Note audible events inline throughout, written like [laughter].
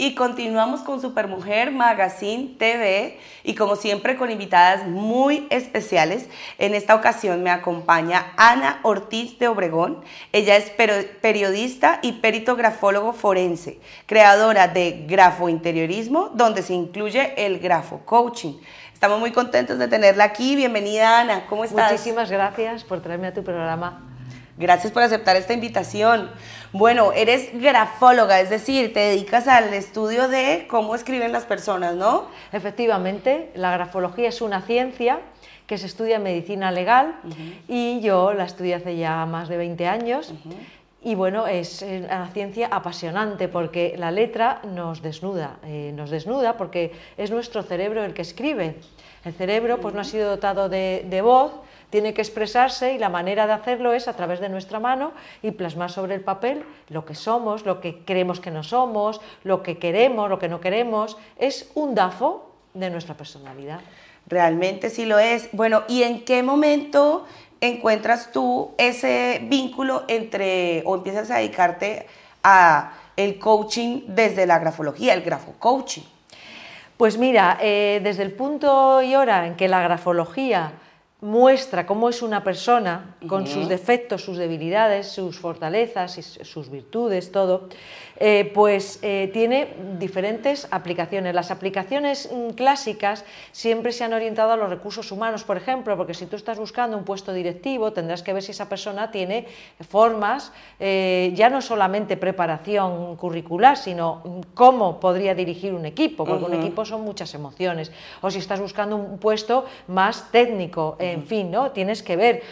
Y continuamos con Supermujer Magazine TV y como siempre con invitadas muy especiales. En esta ocasión me acompaña Ana Ortiz de Obregón. Ella es periodista y peritografólogo forense, creadora de Grafointeriorismo, donde se incluye el grafo coaching. Estamos muy contentos de tenerla aquí. Bienvenida Ana, ¿cómo estás? Muchísimas gracias por traerme a tu programa. Gracias por aceptar esta invitación. Bueno, eres grafóloga, es decir, te dedicas al estudio de cómo escriben las personas, ¿no? Efectivamente, la grafología es una ciencia que se estudia en medicina legal y yo la estudié hace ya más de 20 años. Y bueno, es una ciencia apasionante porque la letra nos desnuda, eh, nos desnuda porque es nuestro cerebro el que escribe. El cerebro pues no ha sido dotado de, de voz, tiene que expresarse y la manera de hacerlo es a través de nuestra mano y plasmar sobre el papel lo que somos, lo que creemos que no somos, lo que queremos, lo que no queremos. Es un DAFO de nuestra personalidad. Realmente sí lo es. Bueno, ¿y en qué momento encuentras tú ese vínculo entre o empiezas a dedicarte a el coaching desde la grafología, el grafo coaching? Pues mira, eh, desde el punto y hora en que la grafología muestra cómo es una persona con sus defectos, sus debilidades, sus fortalezas, y sus virtudes, todo, eh, pues eh, tiene diferentes aplicaciones. Las aplicaciones mm, clásicas siempre se han orientado a los recursos humanos, por ejemplo, porque si tú estás buscando un puesto directivo, tendrás que ver si esa persona tiene formas, eh, ya no solamente preparación curricular, sino mm, cómo podría dirigir un equipo, porque un equipo son muchas emociones. O si estás buscando un puesto más técnico, en fin, ¿no? Tienes que ver,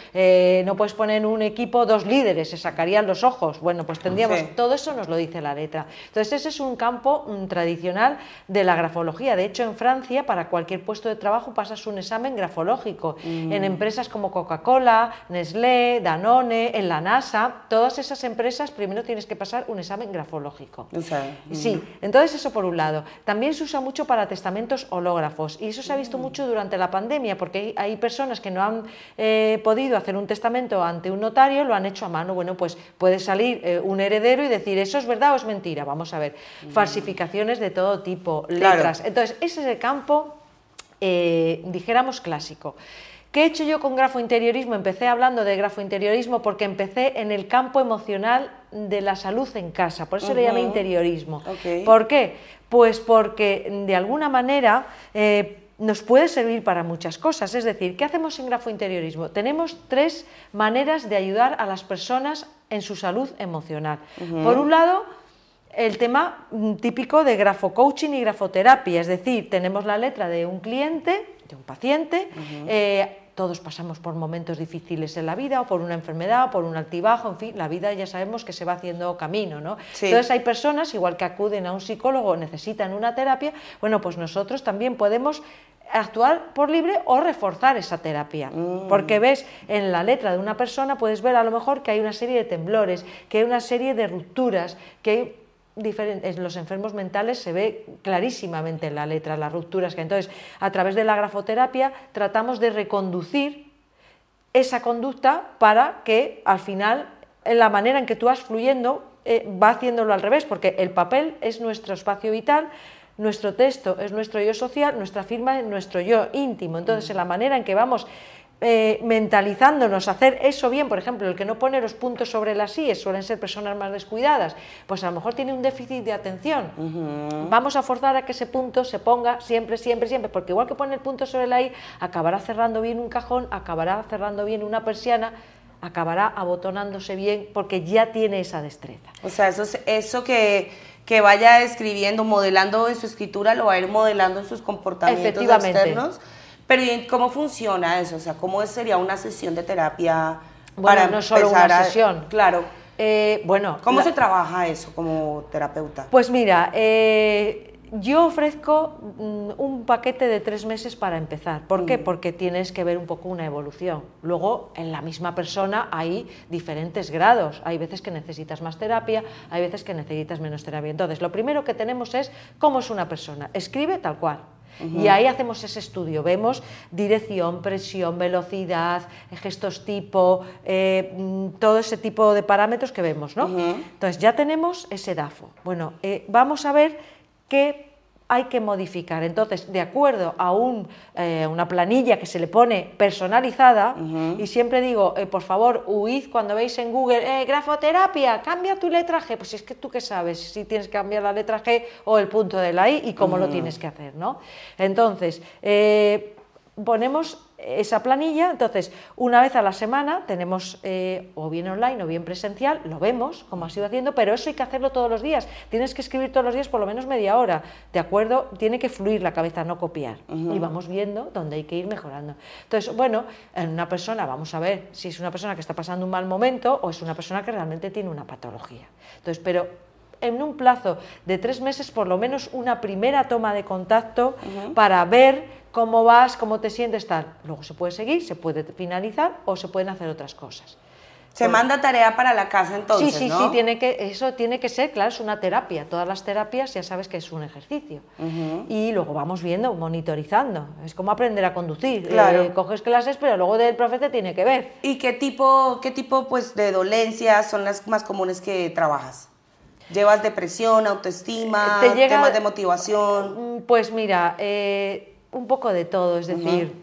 no puedes poner en un equipo dos líderes, se sacarían los ojos. Bueno, pues tendríamos, todo eso nos lo dice la letra. Entonces, ese es un campo mm, tradicional de la grafología. De hecho, en Francia, para cualquier puesto de trabajo pasas un examen grafológico. Mm. En empresas como Coca-Cola, Nestlé, Danone, en la NASA, todas esas empresas primero tienes que pasar un examen grafológico. Sí, mm. entonces eso por un lado. También se usa mucho para testamentos hológrafos y eso se ha visto mucho durante la pandemia porque hay personas que no han eh, podido hacer un testamento ante un notario, lo han hecho a mano. Bueno, pues puede salir eh, un heredero y decir, ¿eso es verdad o es mentira? Vamos a ver. Falsificaciones de todo tipo, letras. Entonces, ese es el campo, eh, dijéramos, clásico. ¿Qué he hecho yo con grafointeriorismo? Empecé hablando de grafointeriorismo porque empecé en el campo emocional de la salud en casa, por eso le llamé interiorismo. ¿Por qué? Pues porque de alguna manera eh, nos puede servir para muchas cosas. Es decir, ¿qué hacemos en grafointeriorismo? Tenemos tres maneras de ayudar a las personas en su salud emocional. Por un lado, el tema mm, típico de grafocoaching y grafoterapia, es decir, tenemos la letra de un cliente, de un paciente, eh, todos pasamos por momentos difíciles en la vida, o por una enfermedad, o por un altibajo, en fin, la vida ya sabemos que se va haciendo camino, ¿no? Entonces hay personas, igual que acuden a un psicólogo, necesitan una terapia, bueno, pues nosotros también podemos actuar por libre o reforzar esa terapia. Mm. Porque ves en la letra de una persona, puedes ver a lo mejor que hay una serie de temblores, que hay una serie de rupturas, que hay en los enfermos mentales se ve clarísimamente en la letra, las rupturas que entonces a través de la grafoterapia tratamos de reconducir esa conducta para que al final en la manera en que tú vas fluyendo eh, va haciéndolo al revés, porque el papel es nuestro espacio vital, nuestro texto es nuestro yo social, nuestra firma es nuestro yo íntimo. Entonces, en la manera en que vamos eh, mentalizándonos a hacer eso bien, por ejemplo, el que no pone los puntos sobre las IES suelen ser personas más descuidadas, pues a lo mejor tiene un déficit de atención. Vamos a forzar a que ese punto se ponga siempre, siempre, siempre, porque igual que pone el punto sobre la I, acabará cerrando bien un cajón, acabará cerrando bien una persiana, acabará abotonándose bien, porque ya tiene esa destreza. O sea, eso, eso que, que vaya escribiendo, modelando en su escritura, lo va a ir modelando en sus comportamientos externos pero ¿cómo funciona eso? O sea, ¿cómo sería una sesión de terapia bueno, para no solo una sesión. Claro. Eh, bueno, ¿Cómo se trabaja eso como terapeuta? Pues mira, eh, yo ofrezco mm, un paquete de tres meses para empezar. ¿Por qué? Mm. Porque tienes que ver un poco una evolución. Luego, en la misma persona hay diferentes grados. Hay veces que necesitas más terapia, hay veces que necesitas menos terapia. Entonces, lo primero que tenemos es cómo es una persona. Escribe tal cual. Y ahí hacemos ese estudio, vemos dirección, presión, velocidad, gestos tipo, eh, mm, todo ese tipo de parámetros que vemos, ¿no? Entonces ya tenemos ese DAFO. Bueno, eh, vamos a ver que hay que modificar. Entonces, de acuerdo a un, eh, una planilla que se le pone personalizada, y siempre digo, eh, por favor, huid cuando veis en Google, eh, grafoterapia, cambia tu letra G, pues es que tú qué sabes si tienes que cambiar la letra G o el punto de la I y cómo lo tienes que hacer, ¿no? Entonces, ponemos esa planilla, entonces una vez a la semana tenemos eh, o bien online o bien presencial, lo vemos como ha sido haciendo, pero eso hay que hacerlo todos los días, tienes que escribir todos los días por lo menos media hora, ¿de acuerdo? Tiene que fluir la cabeza, no copiar, y vamos viendo dónde hay que ir mejorando. Entonces, bueno, en una persona, vamos a ver si es una persona que está pasando un mal momento o es una persona que realmente tiene una patología. Entonces, pero en un plazo de tres meses por lo menos una primera toma de contacto para ver cómo vas, cómo te sientes, tal. Luego se puede seguir, se puede finalizar o se pueden hacer otras cosas. Se pues manda tarea para la casa entonces, Sí, sí, sí, tiene que, eso tiene que ser, claro, es una terapia. Todas las terapias ya sabes que es un ejercicio. Y luego vamos viendo, monitorizando. Es como aprender a conducir. Claro. Eh, coges clases, pero luego del profe te tiene que ver. ¿Y qué tipo, qué tipo pues, de dolencias son las más comunes que trabajas? ¿Llevas depresión, autoestima, temas de motivación? Mm, pues mira, eh, un poco de todo, es decir,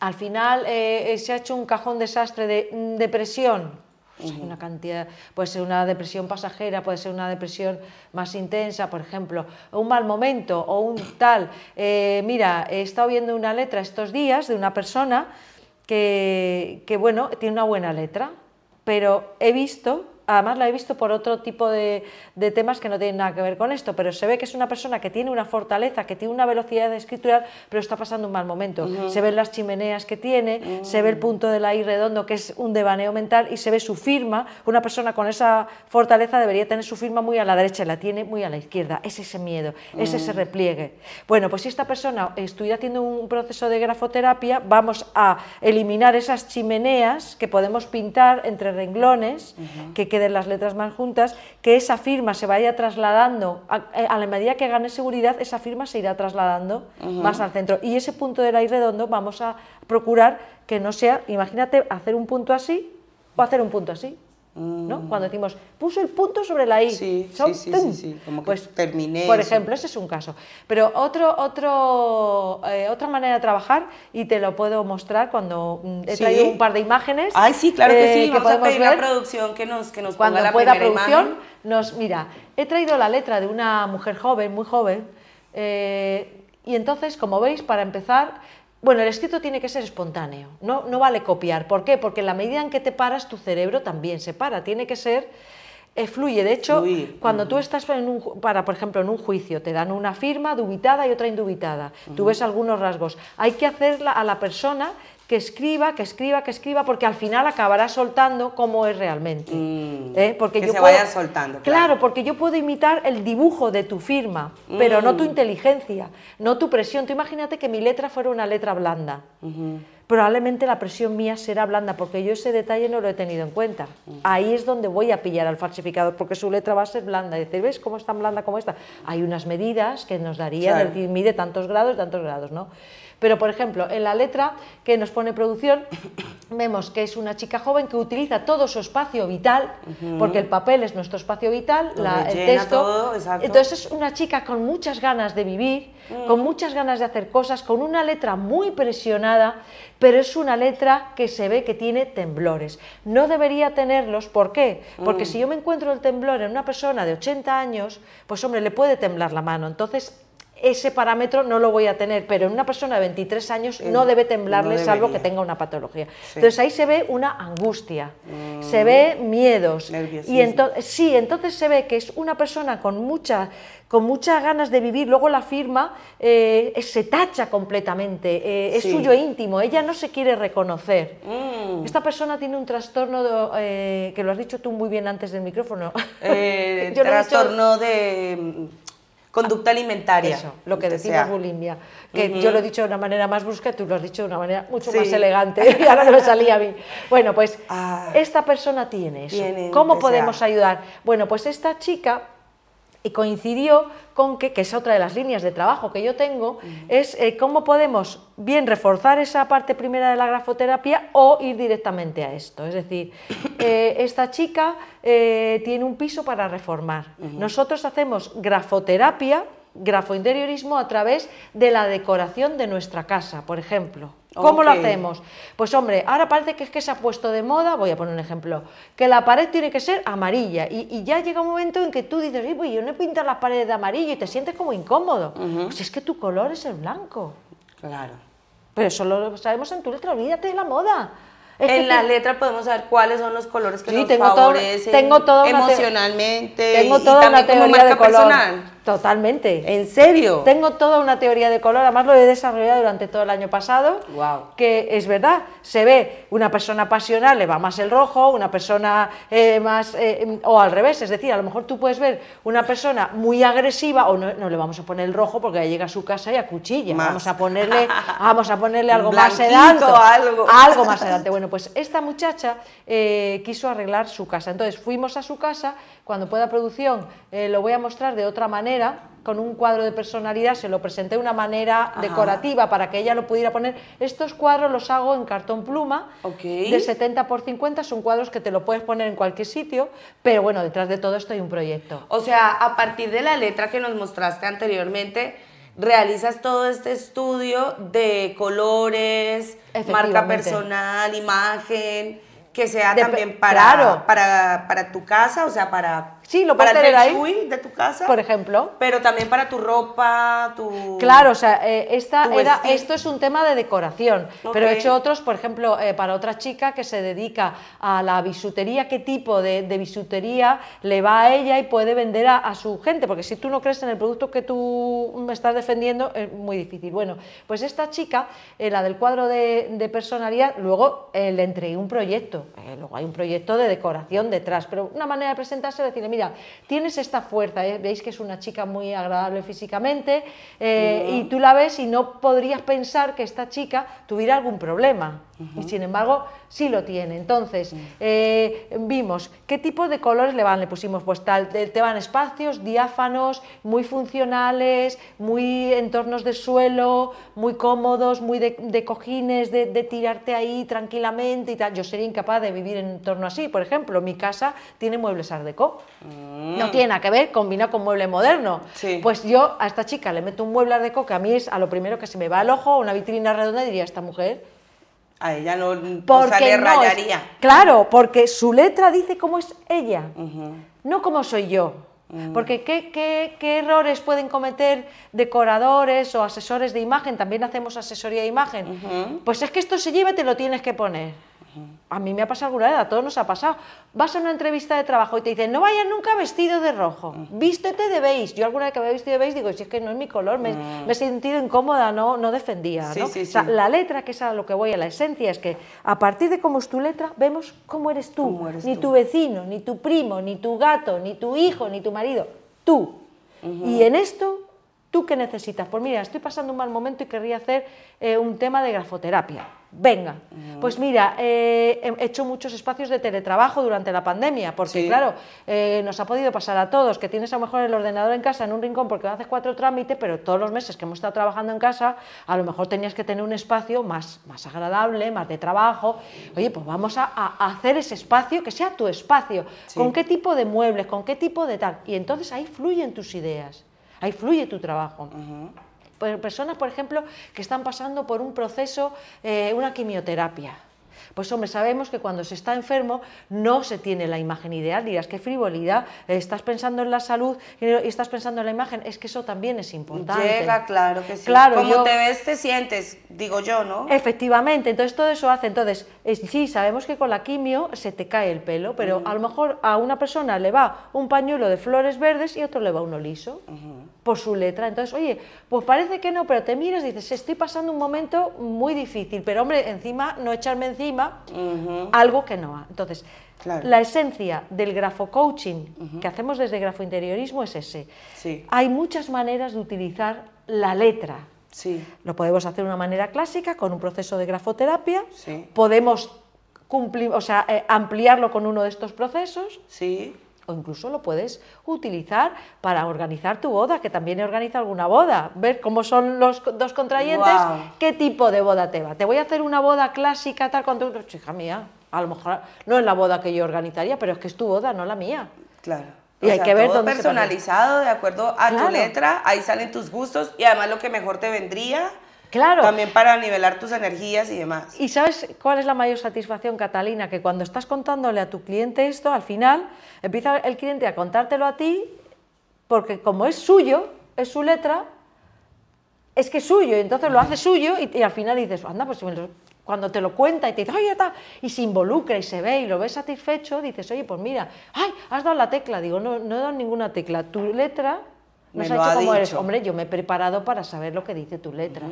al final eh, eh, se ha hecho un cajón desastre de mm, depresión, pues una cantidad, puede ser una depresión pasajera, puede ser una depresión más intensa, por ejemplo, un mal momento o un tal. Eh, mira, he estado viendo una letra estos días de una persona que, que, bueno, tiene una buena letra, pero he visto además la he visto por otro tipo de, temas que no tienen nada que ver con esto, pero se ve que es una persona que tiene una fortaleza, que tiene una velocidad de escritura, pero está pasando un mal momento. Se ven las chimeneas que tiene, se ve el punto de la I redondo, que es un devaneo mental, y se ve su firma. Una persona con esa fortaleza debería tener su firma muy a la derecha, la tiene muy a la izquierda. Es ese miedo, es ese repliegue. Bueno, pues si esta persona estuviera haciendo un proceso de grafoterapia, vamos a eliminar esas chimeneas que podemos pintar entre renglones, que queden las letras más juntas, que esa firma se vaya trasladando, a, eh, la medida que gane seguridad, esa firma se irá trasladando más al centro. Y ese punto de la I redondo vamos a procurar que no sea, imagínate, hacer un punto así o hacer un punto así. ¿No? Mm. Cuando decimos, puso el punto sobre la I. Sí, sí, sí, sí, como que pues, terminé. Por ejemplo, ese es un caso. Pero otro, otro, eh, otra manera de trabajar, y te lo puedo mostrar cuando mm, he traído un par de imágenes. Ay, sí, claro que sí. Eh, Vamos a pedir la producción que nos, que nos cuando ponga la pueda producción, Nos, mira, he traído la letra de una mujer joven, muy joven, eh, y entonces, como veis, para empezar, bueno, el escrito tiene que ser espontáneo, no, no vale copiar. ¿Por qué? Porque en la medida en que te paras, tu cerebro también se para. Tiene que ser eh, fluye. De hecho, cuando tú estás en un, para, por ejemplo, en un juicio, te dan una firma dubitada y otra indubitada. Tú ves algunos rasgos. Hay que hacerla a la persona que escriba, que escriba, que escriba, porque al final acabará soltando cómo es realmente. Mm. ¿eh? Porque que se vaya soltando. Claro. porque yo puedo imitar el dibujo de tu firma, pero no tu mm. inteligencia, no tu presión. Tú imagínate que mi letra fuera una letra blanda. Probablemente la presión mía será blanda, porque yo ese detalle no lo he tenido en cuenta. Ahí es donde voy a pillar al falsificador, porque su letra va a ser blanda. Y decir, ¿ves cómo es tan blanda como esta? Hay unas medidas que nos darían, decir, mide tantos grados, tantos grados, ¿no? Pero, por ejemplo, en la letra que nos pone producción, vemos que es una chica joven que utiliza todo su espacio vital, porque el papel es nuestro espacio vital, el texto. Entonces es una chica con muchas ganas de vivir, mm. con muchas ganas de hacer cosas, con una letra muy presionada, pero es una letra que se ve que tiene temblores. No debería tenerlos, ¿por qué? Porque mm. si yo me encuentro el temblor en una persona de 80 años, pues hombre, le puede temblar la mano. Entonces ese parámetro no lo voy a tener, pero en una persona de 23 años no debe temblarle salvo que tenga una patología. Entonces ahí se ve una angustia, mm. se ve miedos. Y entonces, sí, entonces se ve que es una persona con, mucha, con muchas ganas de vivir, luego la firma eh, se tacha completamente, eh, es suyo íntimo, ella no se quiere reconocer. Mm. Esta persona tiene un trastorno, eh, que lo has dicho tú muy bien antes del micrófono. [laughs] trastorno de Conducta alimentaria. Eso, lo que decimos bulimia. Que yo lo he dicho de una manera más brusca, tú lo has dicho de una manera mucho más elegante. [laughs] y ahora me salía a mí. Bueno, pues ah. esta persona tiene eso. ¿Cómo podemos ayudar? Bueno, pues esta chica y coincidió con que, que es otra de las líneas de trabajo que yo tengo, es eh, cómo podemos bien reforzar esa parte primera de la grafoterapia o ir directamente a esto. Es decir, [coughs] eh, esta chica eh, tiene un piso para reformar. Nosotros hacemos grafoterapia grafointeriorismo a través de la decoración de nuestra casa, por ejemplo. ¿Cómo lo Ok. hacemos? Pues hombre, ahora parece que es que se ha puesto de moda, voy a poner un ejemplo, que la pared tiene que ser amarilla y, y ya llega un momento en que tú dices, "Oye, pues yo no he pintado las paredes de amarillo y te sientes como incómodo. Pues es que tu color es el blanco. Claro. Pero eso lo sabemos en tu letra, olvídate de la moda. Es en la te- letra podemos saber cuáles son los colores que Sí, nos tengo todo- favorecen tengo toda una emocionalmente tengo y toda una también como teoría de marca color. personal. Totalmente. ¿En serio? Tengo toda una teoría de color, además lo he desarrollado durante todo el año pasado, Guau. que es verdad, se ve una persona pasional, le va más el rojo, una persona eh, más, eh, o al revés, es decir, a lo mejor tú puedes ver una persona muy agresiva, o no, no le vamos a poner el rojo porque ya llega a su casa y a cuchilla, Más. vamos a ponerle, [laughs] vamos a ponerle algo más sedante, algo. algo más adelante. Bueno, pues esta muchacha eh, quiso arreglar su casa. Entonces fuimos a su casa, cuando pueda producción lo voy a mostrar de otra manera, con un cuadro de personalidad, se lo presenté de una manera Ajá. decorativa para que ella lo pudiera poner. Estos cuadros los hago en cartón pluma, de 70 por 50, son cuadros que te lo puedes poner en cualquier sitio, pero bueno, detrás de todo esto hay un proyecto. O sea, a partir de la letra que nos mostraste anteriormente, realizas todo este estudio de colores, marca personal, imagen, que sea De- también para, claro. para, para tu casa, o sea, para, Sí, lo para puedes el tener feng ahí. de tu casa. Por ejemplo. Pero también para tu ropa, tu... Claro, o sea, eh, esta era, esto es un tema de decoración, pero he hecho otros, por ejemplo, eh, para otra chica que se dedica a la bisutería, qué tipo de, de bisutería le va a ella y puede vender a, a su gente, porque si tú no crees en el producto que tú me estás defendiendo, es muy difícil. Bueno, pues esta chica, eh, la del cuadro de, de personalidad, luego eh, le entregué un proyecto, eh, luego hay un proyecto de decoración detrás, pero una manera de presentarse es decirle, mira, tienes esta fuerza, ¿eh? veis que es una chica muy agradable físicamente, eh, y tú la ves y no podrías pensar que esta chica tuviera algún problema. Y sin embargo, sí lo tiene. Entonces, eh, vimos qué tipo de colores le van. Le pusimos, pues tal, te te van espacios diáfanos, muy funcionales, muy entornos de suelo, muy cómodos, muy de, de cojines, de, de tirarte ahí tranquilamente y tal. Yo sería incapaz de vivir en un entorno así. Por ejemplo, mi casa tiene muebles art déco. No tiene nada que ver combinado con mueble moderno. Sí. Pues yo a esta chica le meto un mueble déco que a mí es a lo primero que se me va al ojo, una vitrina redonda y diría, esta mujer A ella no, porque sale no rayaría. claro, porque su letra dice cómo es ella, no cómo soy yo. Mm. Porque ¿qué, qué, qué errores pueden cometer decoradores o asesores de imagen? También hacemos asesoría de imagen. Pues es que esto se lleva y te lo tienes que poner. A mí me ha pasado alguna vez, a todos nos ha pasado. Vas a una entrevista de trabajo y te dicen, no vayas nunca vestido de rojo, vístete de beige. Yo alguna vez que me he vestido de beige digo, si es que no es mi color, me, me he sentido incómoda, no, no defendía. Sí, ¿no? sí, O sea, sí. la letra, que es a lo que voy, a la esencia, es que a partir de cómo es tu letra, vemos cómo eres tú. Cómo eres ni tú. tu vecino, ni tu primo, ni tu gato, ni tu hijo, ni tu marido. Tú. Y en esto, ¿tú qué necesitas? Pues mira, estoy pasando un mal momento y querría hacer eh, un tema de grafoterapia. Venga, pues mira, eh, he hecho muchos espacios de teletrabajo durante la pandemia, porque Sí. claro, eh, nos ha podido pasar a todos, que tienes a lo mejor el ordenador en casa en un rincón porque haces cuatro trámites, pero todos los meses que hemos estado trabajando en casa, a lo mejor tenías que tener un espacio más, más agradable, más de trabajo. Oye, pues vamos a, a hacer ese espacio que sea tu espacio. Sí. ¿Con qué tipo de muebles? ¿Con qué tipo de tal? Y entonces ahí fluyen tus ideas, ahí fluye tu trabajo. Per- Personas, por ejemplo, que están pasando por un proceso, eh, una quimioterapia. Pues hombre, sabemos que cuando se está enfermo no se tiene la imagen ideal, dirás qué frivolidad, estás pensando en la salud y estás pensando en la imagen, es que eso también es importante. Llega, claro que sí. Claro, Como yo- te ves, te sientes, digo yo, ¿no? Efectivamente, entonces todo eso hace, entonces, es- sí, sabemos que con la quimio se te cae el pelo, pero a lo mejor a una persona le va un pañuelo de flores verdes y a otro le va uno liso, por su letra. Entonces, oye, pues parece que no, pero te miras y dices, estoy pasando un momento muy difícil, pero hombre, encima, no echarme encima algo que no ha. Entonces, Claro. la esencia del grafocoaching que hacemos desde grafointeriorismo es ese. Sí. Hay muchas maneras de utilizar la letra. Sí. Lo podemos hacer de una manera clásica, con un proceso de grafoterapia. Sí. Podemos cumplir, o sea, eh, ampliarlo con uno de estos procesos. Sí. O incluso lo puedes utilizar para organizar tu boda, que también he organizado alguna boda. Ver cómo son los dos contrayentes, qué tipo de boda te va. Te voy a hacer una boda clásica, tal, tu... Hija mía, a lo mejor no es la boda que yo organizaría, pero es que es tu boda, no la mía. Claro. Y hay que ver todo dónde se personalizado de acuerdo a Claro. tu letra, ahí salen tus gustos y además lo que mejor te vendría. Claro. También para nivelar tus energías y demás. ¿Y sabes cuál es la mayor satisfacción, Catalina? Que cuando estás contándole a tu cliente esto, al final empieza el cliente a contártelo a ti, porque como es suyo, es su letra, es que es suyo, y entonces lo hace suyo y, y al final dices, anda, pues si me lo- cuando te lo cuenta y te dice, oye, está, y se involucra y se ve y lo ves satisfecho, dices, oye, pues mira, ay, has dado la tecla. Digo, no, no he dado ninguna tecla. Tu letra Me nos lo ha ha hecho como eres. Hombre, yo me he preparado para saber lo que dice tu letra.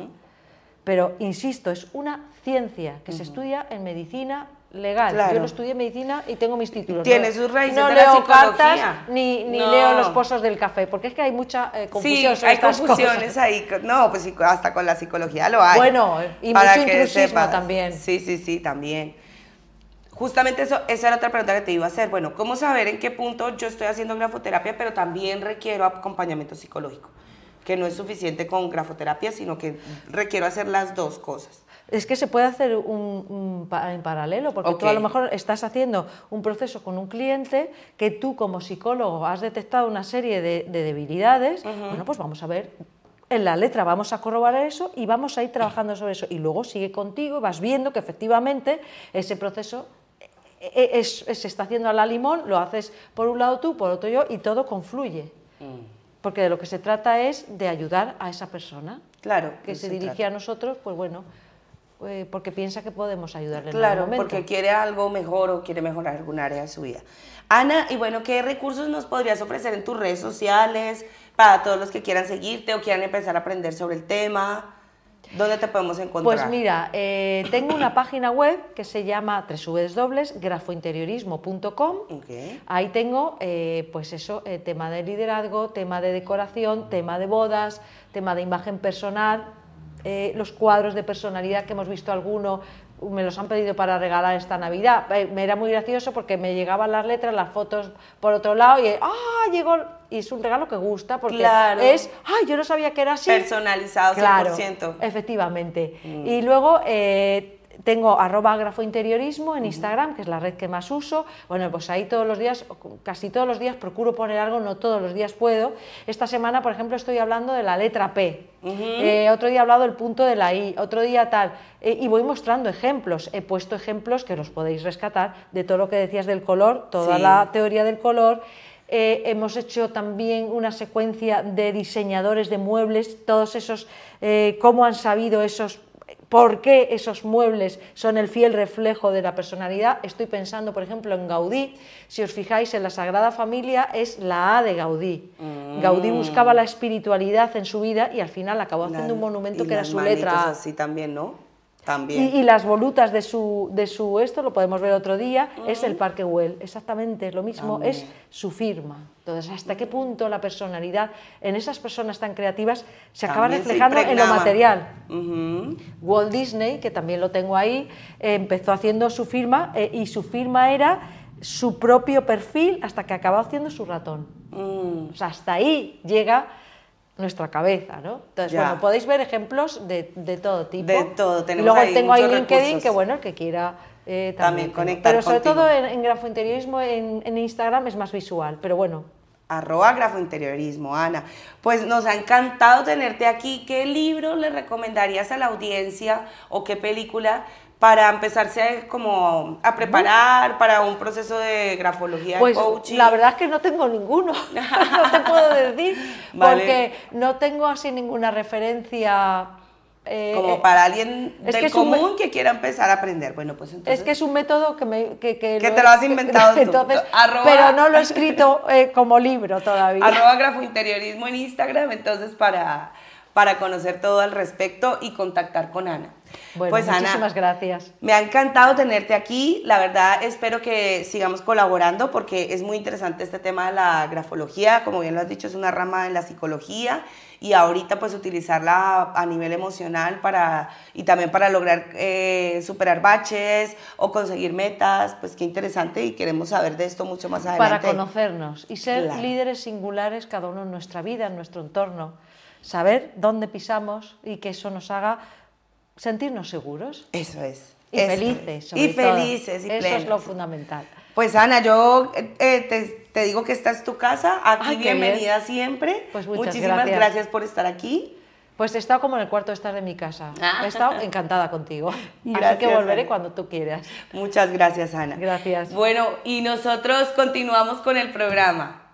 Pero, insisto, es una ciencia que se estudia en medicina legal. Claro. Yo lo estudié en medicina y tengo mis títulos. Tiene sus raíces no de leo cartas ni, ni No. leo los pozos del café, porque es que hay mucha eh, confusión hay estas confusiones cosas. ahí. No, pues hasta con la psicología lo hay. Bueno, y Para mucho que intrusismo sepas. también. Sí, sí, sí, también. Justamente eso, esa era otra pregunta que te iba a hacer. Bueno, ¿cómo saber en qué punto yo estoy haciendo grafoterapia, pero también requiero acompañamiento psicológico? Que no es suficiente con grafoterapia, sino que requiero hacer las dos cosas. Es que se puede hacer un, un pa- en paralelo, porque tú a lo mejor estás haciendo un proceso con un cliente que tú como psicólogo has detectado una serie de, de debilidades. Bueno, pues vamos a ver en la letra, vamos a corroborar eso y vamos a ir trabajando sobre eso. Y luego sigue contigo vas viendo que efectivamente ese proceso e- e- es- es- se está haciendo a la limón, lo haces por un lado tú, por otro yo, y todo confluye. Porque de lo que se trata es de ayudar a esa persona Claro. que se se dirige trata. a nosotros, pues bueno, eh, porque piensa que podemos ayudarle en Claro, momento. porque quiere algo mejor o quiere mejorar algún área de su vida. Ana, y bueno, ¿qué recursos nos podrías ofrecer en tus redes sociales para todos los que quieran seguirte o quieran empezar a aprender sobre el tema? ¿Dónde te podemos encontrar? Pues mira, eh, tengo una página web que se llama www.grafointeriorismo.com. Ok. Ahí tengo, eh, pues eso, eh, tema de liderazgo, tema de decoración, tema de bodas, tema de imagen personal, eh, los cuadros de personalidad que hemos visto alguno, me los han pedido para regalar esta Navidad. Eh, me era muy gracioso porque me llegaban las letras, las fotos por otro lado y ¡ah! Llegó, y es un regalo que gusta porque Claro. es ¡ay! Yo no sabía que era así. Personalizado 100%. efectivamente. Mm. Y luego eh, tengo arroba grafointeriorismo en Instagram, que es la red que más uso. Bueno, pues ahí todos los días, casi todos los días, procuro poner algo, no todos los días puedo. Esta semana, por ejemplo, estoy hablando de la letra P. Eh, otro día he hablado del punto de la I, otro día tal. Eh, y voy mostrando ejemplos. He puesto ejemplos que los podéis rescatar de todo lo que decías del color, toda Sí. la teoría del color. Eh, hemos hecho también una secuencia de diseñadores de muebles, todos esos, eh, cómo han sabido esos, por qué esos muebles son el fiel reflejo de la personalidad. Estoy pensando, por ejemplo, en Gaudí. Si os fijáis, en la Sagrada Familia es la A de Gaudí. Gaudí buscaba la espiritualidad en su vida y al final acabó haciendo un monumento que era su letra A. así también, ¿no? También. Y, y las volutas de su, de su esto, lo podemos ver otro día, es el Parque Güell. Exactamente lo mismo, es su firma. Entonces, ¿hasta qué punto la personalidad en esas personas tan creativas se acaba También se reflejando en lo material? Walt Disney, que también lo tengo ahí, eh, empezó haciendo su firma eh, y su firma era su propio perfil hasta que acabó haciendo su ratón. Mm. O sea, hasta ahí llega nuestra cabeza, ¿no? Entonces, Ya. bueno, podéis ver ejemplos de, de todo tipo. De todo, Y tenemos luego ahí tengo ahí LinkedIn, recursos. que bueno, el que quiera eh, También también. conectar Pero sobre contigo. todo en, en grafointeriorismo, en, en Instagram es más visual, pero bueno. Arroba grafointeriorismo, Ana. Pues nos ha encantado tenerte aquí. ¿Qué libro le recomendarías a la audiencia o qué película para empezarse a, como a preparar para un proceso de grafología, Pues coaching? la verdad es que no tengo ninguno, [laughs] no te puedo decir, [laughs] Vale. porque no tengo así ninguna referencia. eh, como eh, para alguien del que común que quiera empezar a aprender. Bueno, pues entonces... Es que es un método que, me, que, que Que te lo has inventado tú. [laughs] entonces, Arroba- pero no lo he escrito eh, como libro todavía. Arroba grafointeriorismo en Instagram, entonces para, para conocer todo al respecto y contactar con Ana. Bueno, pues muchísimas Ana, gracias. me ha encantado tenerte aquí. La verdad, espero que sigamos colaborando porque es muy interesante este tema de la grafología. Como bien lo has dicho, es una rama de la psicología y ahorita pues utilizarla a nivel emocional para y también para lograr eh, superar baches o conseguir metas. Pues qué interesante y queremos saber de esto mucho más Para adelante. conocernos y ser Claro. líderes singulares cada uno en nuestra vida, en nuestro entorno. Saber dónde pisamos y que eso nos haga sentirnos seguros Eso es. y eso felices. sobre Y todo. felices y Eso es plenos. lo fundamental. Pues Ana, yo eh, te, digo que esta es tu casa, aquí bienvenida siempre. Pues muchas Muchísimas gracias. por estar aquí. Pues he estado como en el cuarto de estar de mi casa. Ah. He estado encantada contigo. Gracias, [laughs] Así que volveré cuando tú quieras. Muchas gracias, Ana. Gracias. Bueno, y nosotros continuamos con el programa.